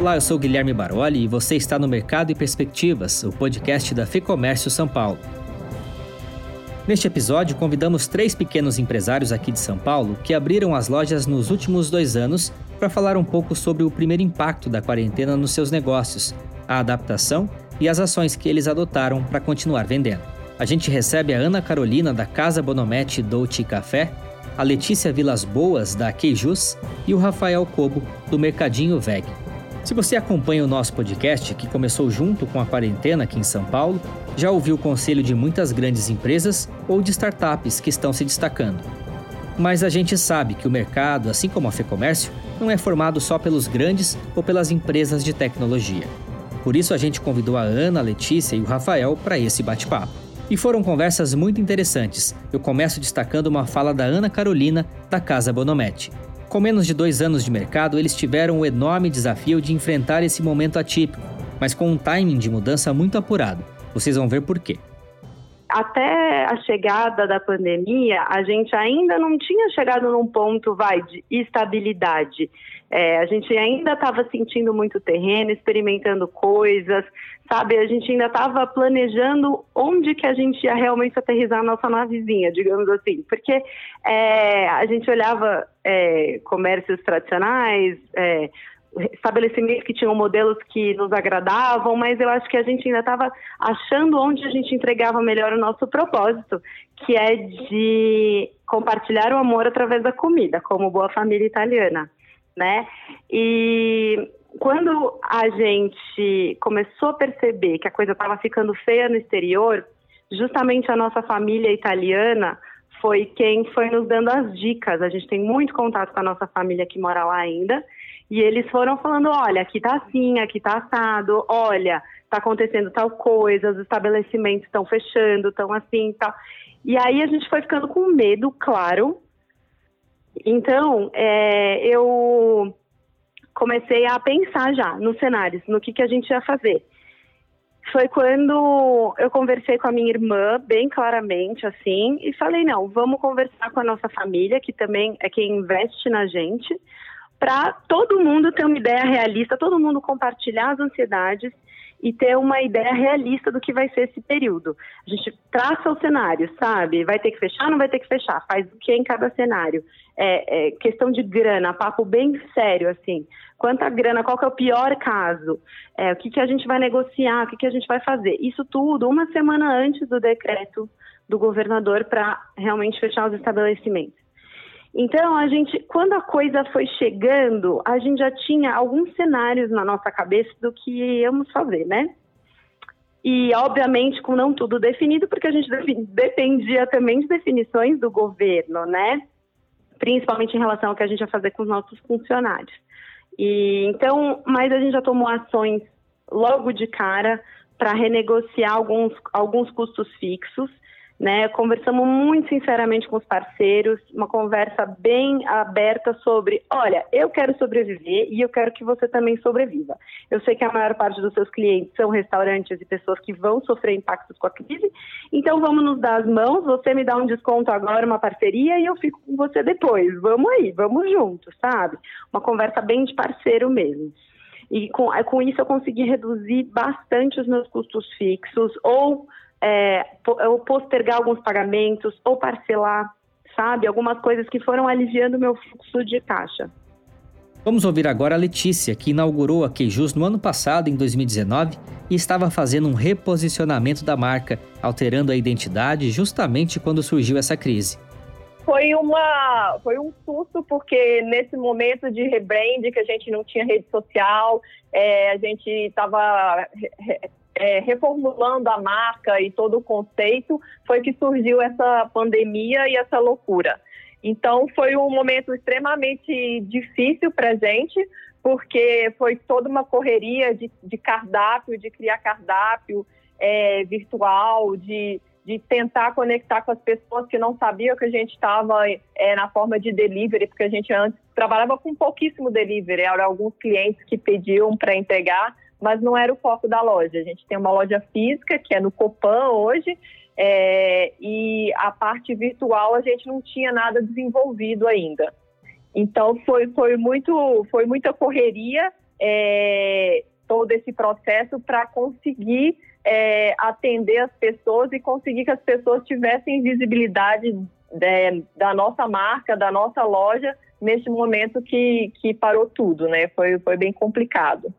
Olá, eu sou Guilherme Baroli e você está no Mercado e Perspectivas, o podcast da FEComércio São Paulo. Neste episódio, convidamos três pequenos empresários aqui de São Paulo que abriram as lojas nos últimos dois anos para falar um pouco sobre o primeiro impacto da quarentena nos seus negócios, a adaptação e as ações que eles adotaram para continuar vendendo. A gente recebe a Ana Carolina da Casa Bonomete Dolce Café, a Letícia Vilas Boas da Queijus e o Rafael Cobo do Mercadinho Veg. Se você acompanha o nosso podcast, que começou junto com a quarentena aqui em São Paulo, já ouviu o conselho de muitas grandes empresas ou de startups que estão se destacando. Mas a gente sabe que o mercado, assim como a FEComércio, não é formado só pelos grandes ou pelas empresas de tecnologia. Por isso a gente convidou a Ana, a Letícia e o Rafael para esse bate-papo. E foram conversas muito interessantes. Eu começo destacando uma fala da Ana Carolina, da Casa Bonomete. Com menos de dois anos de mercado, eles tiveram o enorme desafio de enfrentar esse momento atípico, mas com um timing de mudança muito apurado. Vocês vão ver por quê até a chegada da pandemia, a gente ainda não tinha chegado num ponto, vai, de estabilidade. É, a gente ainda estava sentindo muito terreno, experimentando coisas, sabe? A gente ainda estava planejando onde que a gente ia realmente aterrizar a nossa navezinha, digamos assim. Porque é, a gente olhava é, comércios tradicionais, é, estabelecimentos que tinham modelos que nos agradavam, mas eu acho que a gente ainda estava achando onde a gente entregava melhor o nosso propósito, que é de compartilhar o amor através da comida, como boa família italiana, né? E quando a gente começou a perceber que a coisa estava ficando feia no exterior, justamente a nossa família italiana foi quem foi nos dando as dicas. A gente tem muito contato com a nossa família que mora lá ainda e eles foram falando: olha, aqui tá assim, aqui tá assado, olha, tá acontecendo tal coisa, os estabelecimentos estão fechando, estão assim tal. E aí a gente foi ficando com medo, claro. Então, é, eu comecei a pensar já nos cenários, no que, que a gente ia fazer. Foi quando eu conversei com a minha irmã, bem claramente, assim, e falei: não, vamos conversar com a nossa família, que também é quem investe na gente, para todo mundo ter uma ideia realista, todo mundo compartilhar as ansiedades e ter uma ideia realista do que vai ser esse período. A gente traça o cenário, sabe? Vai ter que fechar, não vai ter que fechar, faz o que em cada cenário. É, é, questão de grana, papo bem sério, assim. Quanta grana, qual que é o pior caso? É, o que, que a gente vai negociar, o que, que a gente vai fazer? Isso tudo uma semana antes do decreto do governador para realmente fechar os estabelecimentos. Então, a gente, quando a coisa foi chegando, a gente já tinha alguns cenários na nossa cabeça do que íamos fazer, né? E, obviamente, com não tudo definido, porque a gente dependia também de definições do governo, né? Principalmente em relação ao que a gente ia fazer com os nossos funcionários. E, então, mas a gente já tomou ações logo de cara para renegociar alguns, alguns custos fixos né? Conversamos muito sinceramente com os parceiros, uma conversa bem aberta sobre, olha, eu quero sobreviver e eu quero que você também sobreviva. Eu sei que a maior parte dos seus clientes são restaurantes e pessoas que vão sofrer impactos com a crise, então vamos nos dar as mãos, você me dá um desconto agora, uma parceria e eu fico com você depois. Vamos aí, vamos juntos, sabe? Uma conversa bem de parceiro mesmo. E com, com isso eu consegui reduzir bastante os meus custos fixos ou é, ou postergar alguns pagamentos, ou parcelar, sabe? Algumas coisas que foram aliviando o meu fluxo de caixa. Vamos ouvir agora a Letícia, que inaugurou a Queijus no ano passado, em 2019, e estava fazendo um reposicionamento da marca, alterando a identidade justamente quando surgiu essa crise. Foi, uma, foi um susto, porque nesse momento de rebrand, que a gente não tinha rede social, é, a gente estava é, reformulando a marca e todo o conceito, foi que surgiu essa pandemia e essa loucura. Então, foi um momento extremamente difícil para a gente, porque foi toda uma correria de, de cardápio, de criar cardápio é, virtual, de, de tentar conectar com as pessoas que não sabiam que a gente estava é, na forma de delivery, porque a gente antes trabalhava com pouquíssimo delivery, eram alguns clientes que pediam para entregar, mas não era o foco da loja. A gente tem uma loja física, que é no Copan hoje, é, e a parte virtual a gente não tinha nada desenvolvido ainda. Então foi, foi, muito, foi muita correria é, todo esse processo para conseguir é, atender as pessoas e conseguir que as pessoas tivessem visibilidade é, da nossa marca, da nossa loja, neste momento que, que parou tudo, né? Foi, foi bem complicado.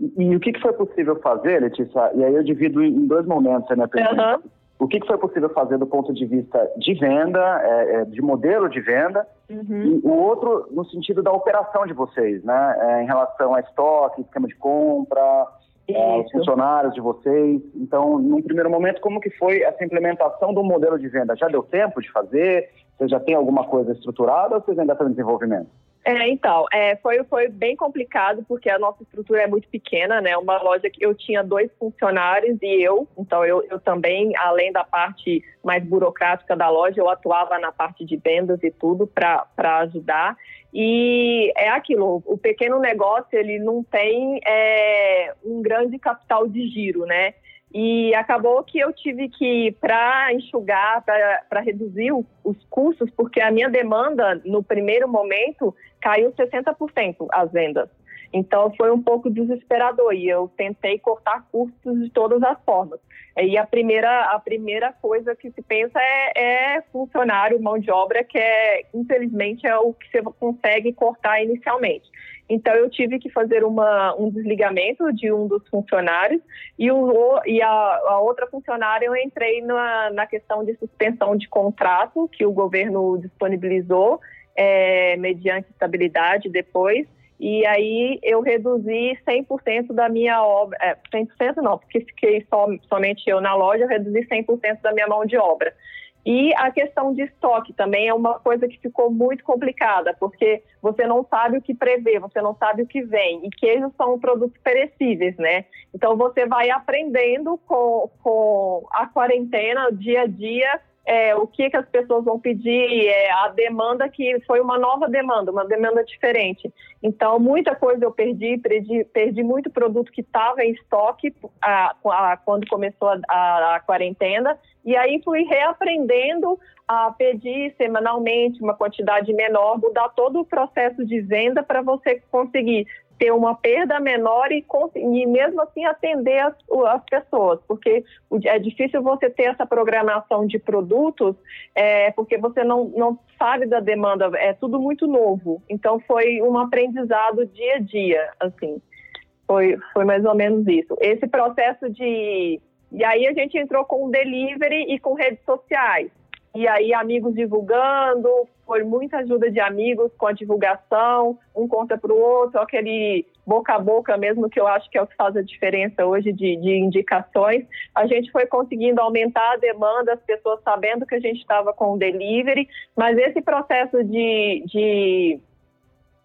E, e o que, que foi possível fazer, Letícia? E aí eu divido em dois momentos, né, uhum. O que, que foi possível fazer do ponto de vista de venda, é, é, de modelo de venda, uhum. e o outro no sentido da operação de vocês, né? É, em relação a estoque, esquema de compra, é, os funcionários de vocês. Então, num primeiro momento, como que foi essa implementação do modelo de venda? Já deu tempo de fazer? Você já tem alguma coisa estruturada ou vocês ainda estão em desenvolvimento? É, então, é, foi, foi bem complicado porque a nossa estrutura é muito pequena, né? Uma loja que eu tinha dois funcionários e eu, então eu, eu também, além da parte mais burocrática da loja, eu atuava na parte de vendas e tudo para ajudar. E é aquilo, o pequeno negócio ele não tem é, um grande capital de giro, né? E acabou que eu tive que, para enxugar, para reduzir os custos, porque a minha demanda, no primeiro momento, caiu 60% as vendas. Então foi um pouco desesperador e eu tentei cortar custos de todas as formas. E a primeira, a primeira coisa que se pensa é, é funcionário, mão de obra, que é, infelizmente, é o que você consegue cortar inicialmente. Então, eu tive que fazer uma, um desligamento de um dos funcionários e, o, e a, a outra funcionária eu entrei na, na questão de suspensão de contrato que o governo disponibilizou é, mediante estabilidade depois. E aí eu reduzi 100% da minha obra, é, 100% não, porque fiquei só, somente eu na loja, eu reduzi 100% da minha mão de obra. E a questão de estoque também é uma coisa que ficou muito complicada, porque você não sabe o que prever, você não sabe o que vem. E queijos são produtos perecíveis, né? Então você vai aprendendo com, com a quarentena, dia a dia, é, o que, que as pessoas vão pedir, é, a demanda que foi uma nova demanda, uma demanda diferente. Então, muita coisa eu perdi, perdi, perdi muito produto que estava em estoque a, a, quando começou a, a, a quarentena, e aí fui reaprendendo a pedir semanalmente uma quantidade menor, mudar todo o processo de venda para você conseguir ter uma perda menor e, e mesmo assim atender as, as, pessoas, porque é difícil você ter essa programação de produtos, é, porque você não, não sabe da demanda, é tudo muito novo. Então foi um aprendizado dia a dia, assim. Foi, foi mais ou menos isso. Esse processo de. E aí a gente entrou com delivery e com redes sociais e aí amigos divulgando, foi muita ajuda de amigos com a divulgação, um conta para o outro, aquele boca a boca mesmo, que eu acho que é o que faz a diferença hoje de, de indicações. A gente foi conseguindo aumentar a demanda, as pessoas sabendo que a gente estava com o delivery, mas esse processo de, de,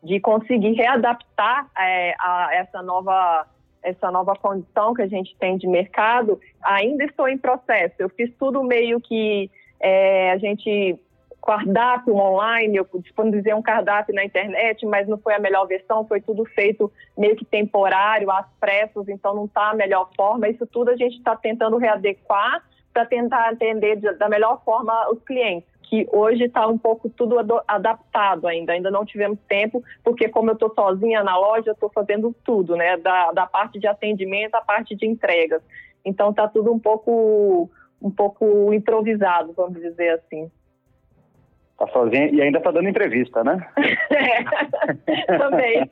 de conseguir readaptar é, a essa nova essa nova condição que a gente tem de mercado, ainda estou em processo. Eu fiz tudo meio que é, a gente cardápio online, eu disponibilizei um cardápio na internet, mas não foi a melhor versão, foi tudo feito meio que temporário, às pressas, então não está a melhor forma. Isso tudo a gente está tentando readequar para tentar atender da melhor forma os clientes, que hoje está um pouco tudo adaptado ainda, ainda não tivemos tempo, porque como eu estou sozinha na loja, eu estou fazendo tudo, né, da, da parte de atendimento à parte de entregas. Então está tudo um pouco um pouco improvisado, vamos dizer assim. Tá sozinha e ainda tá dando entrevista, né? é, também.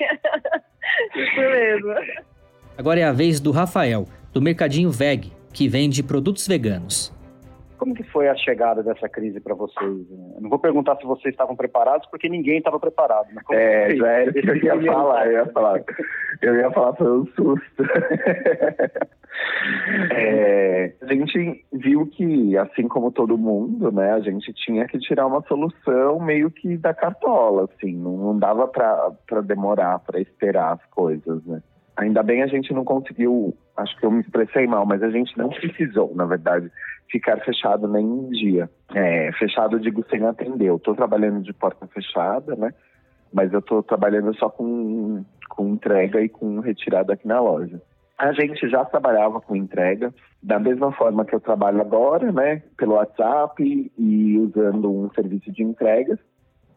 Isso mesmo. Agora é a vez do Rafael, do Mercadinho Veg, que vende produtos veganos. Como que foi a chegada dessa crise para vocês? Eu não vou perguntar se vocês estavam preparados, porque ninguém estava preparado. Né? é, já era isso que eu ia falar, eu ia falar. Eu ia falar, foi um susto. é, a gente viu que, assim como todo mundo, né, a gente tinha que tirar uma solução meio que da cartola, assim, não, não dava para demorar, para esperar as coisas, né. Ainda bem a gente não conseguiu, acho que eu me expressei mal, mas a gente não precisou, na verdade, ficar fechado nem um dia. É, fechado, digo, sem atender. Eu estou trabalhando de porta fechada, né? Mas eu estou trabalhando só com, com entrega e com retirada aqui na loja. A gente já trabalhava com entrega, da mesma forma que eu trabalho agora, né? Pelo WhatsApp e usando um serviço de entregas.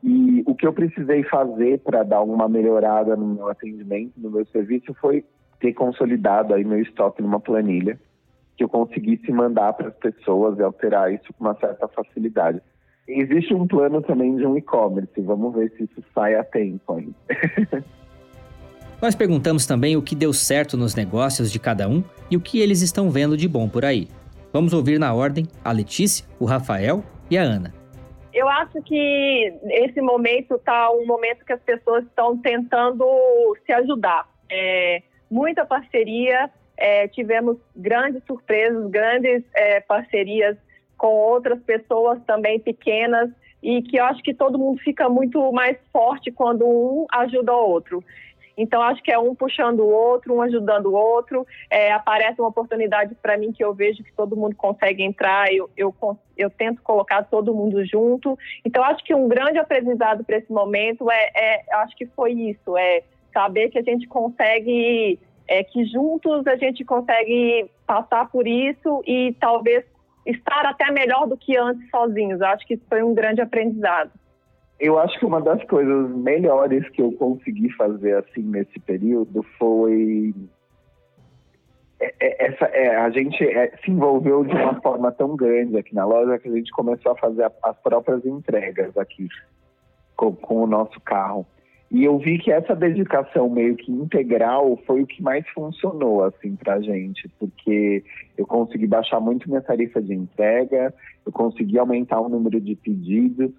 E o que eu precisei fazer para dar uma melhorada no meu atendimento, no meu serviço, foi ter consolidado aí meu estoque numa planilha que eu conseguisse mandar para as pessoas e alterar isso com uma certa facilidade. Existe um plano também de um e-commerce, vamos ver se isso sai a tempo ainda. Nós perguntamos também o que deu certo nos negócios de cada um e o que eles estão vendo de bom por aí. Vamos ouvir na ordem a Letícia, o Rafael e a Ana. Eu acho que esse momento está um momento que as pessoas estão tentando se ajudar. É, muita parceria, é, tivemos grandes surpresas, grandes é, parcerias com outras pessoas também pequenas e que eu acho que todo mundo fica muito mais forte quando um ajuda o outro. Então, acho que é um puxando o outro, um ajudando o outro. É, aparece uma oportunidade para mim que eu vejo que todo mundo consegue entrar, eu, eu, eu tento colocar todo mundo junto. Então, acho que um grande aprendizado para esse momento é, é, acho que foi isso, é saber que a gente consegue, é, que juntos a gente consegue passar por isso e talvez estar até melhor do que antes sozinhos. Acho que isso foi um grande aprendizado eu acho que uma das coisas melhores que eu consegui fazer assim nesse período foi é, é, essa é, a gente é, se envolveu de uma forma tão grande aqui na loja que a gente começou a fazer as próprias entregas aqui com, com o nosso carro. E eu vi que essa dedicação meio que integral foi o que mais funcionou assim a gente, porque eu consegui baixar muito minha tarifa de entrega, eu consegui aumentar o número de pedidos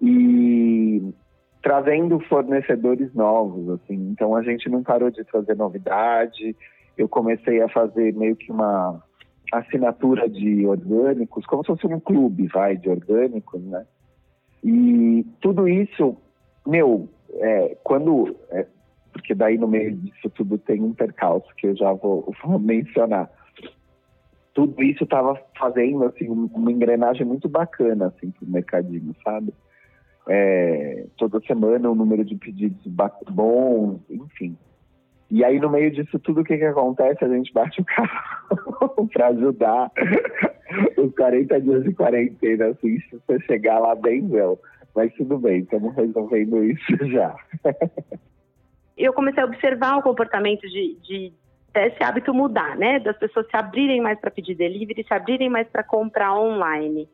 e trazendo fornecedores novos, assim. Então a gente não parou de trazer novidade. Eu comecei a fazer meio que uma assinatura de orgânicos, como se fosse um clube, vai, de orgânicos, né? E tudo isso, meu, é, quando, é, porque daí no meio disso tudo tem um percalço que eu já vou, vou mencionar. Tudo isso estava fazendo assim uma engrenagem muito bacana assim para o mercadinho, sabe? É, toda semana um número de pedidos bom, enfim. E aí, no meio disso tudo, o que, que acontece? A gente bate o carro para ajudar os 40 dias de quarentena, assim, se você chegar lá bem well. Mas tudo bem, estamos resolvendo isso já. Eu comecei a observar o comportamento de, de esse hábito mudar, né? Das pessoas se abrirem mais para pedir delivery, se abrirem mais para comprar online.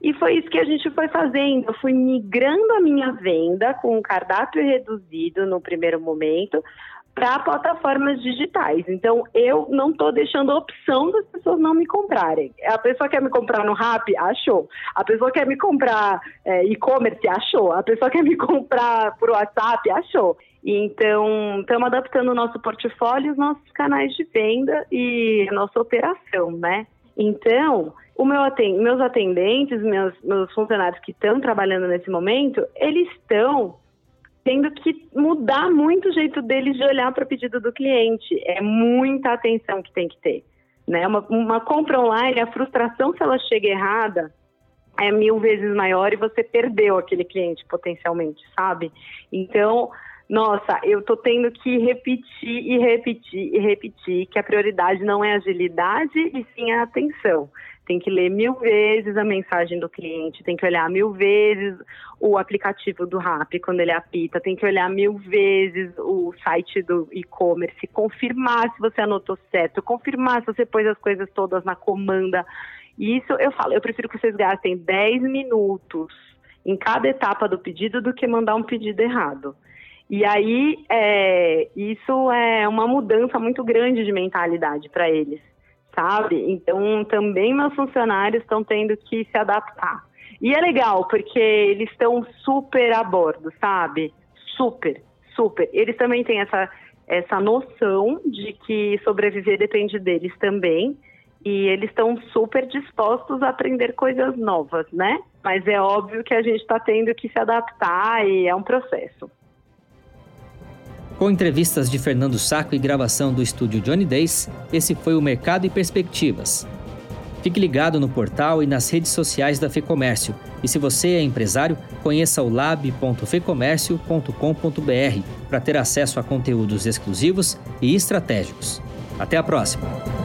E foi isso que a gente foi fazendo. Eu fui migrando a minha venda com um cardápio reduzido no primeiro momento para plataformas digitais. Então, eu não estou deixando a opção das pessoas não me comprarem. A pessoa quer me comprar no Rap, achou. A pessoa quer me comprar é, e-commerce, achou. A pessoa quer me comprar por WhatsApp, achou. Então, estamos adaptando o nosso portfólio, os nossos canais de venda e a nossa operação, né? Então, meu atend meus atendentes, meus, meus funcionários que estão trabalhando nesse momento, eles estão tendo que mudar muito o jeito deles de olhar para o pedido do cliente. É muita atenção que tem que ter. Né? Uma, uma compra online, a frustração se ela chega errada é mil vezes maior e você perdeu aquele cliente potencialmente, sabe? Então, nossa, eu tô tendo que repetir e repetir e repetir que a prioridade não é agilidade e sim a atenção. Tem que ler mil vezes a mensagem do cliente, tem que olhar mil vezes o aplicativo do Rap quando ele apita, tem que olhar mil vezes o site do e-commerce, confirmar se você anotou certo, confirmar se você pôs as coisas todas na comanda. Isso eu falo, eu prefiro que vocês gastem 10 minutos em cada etapa do pedido do que mandar um pedido errado. E aí, é, isso é uma mudança muito grande de mentalidade para eles, sabe? Então, também meus funcionários estão tendo que se adaptar. E é legal, porque eles estão super a bordo, sabe? Super, super. Eles também têm essa, essa noção de que sobreviver depende deles também. E eles estão super dispostos a aprender coisas novas, né? Mas é óbvio que a gente está tendo que se adaptar e é um processo. Com entrevistas de Fernando Saco e gravação do estúdio Johnny Days, esse foi o Mercado e Perspectivas. Fique ligado no portal e nas redes sociais da FEComércio. E se você é empresário, conheça o lab.fecomércio.com.br para ter acesso a conteúdos exclusivos e estratégicos. Até a próxima!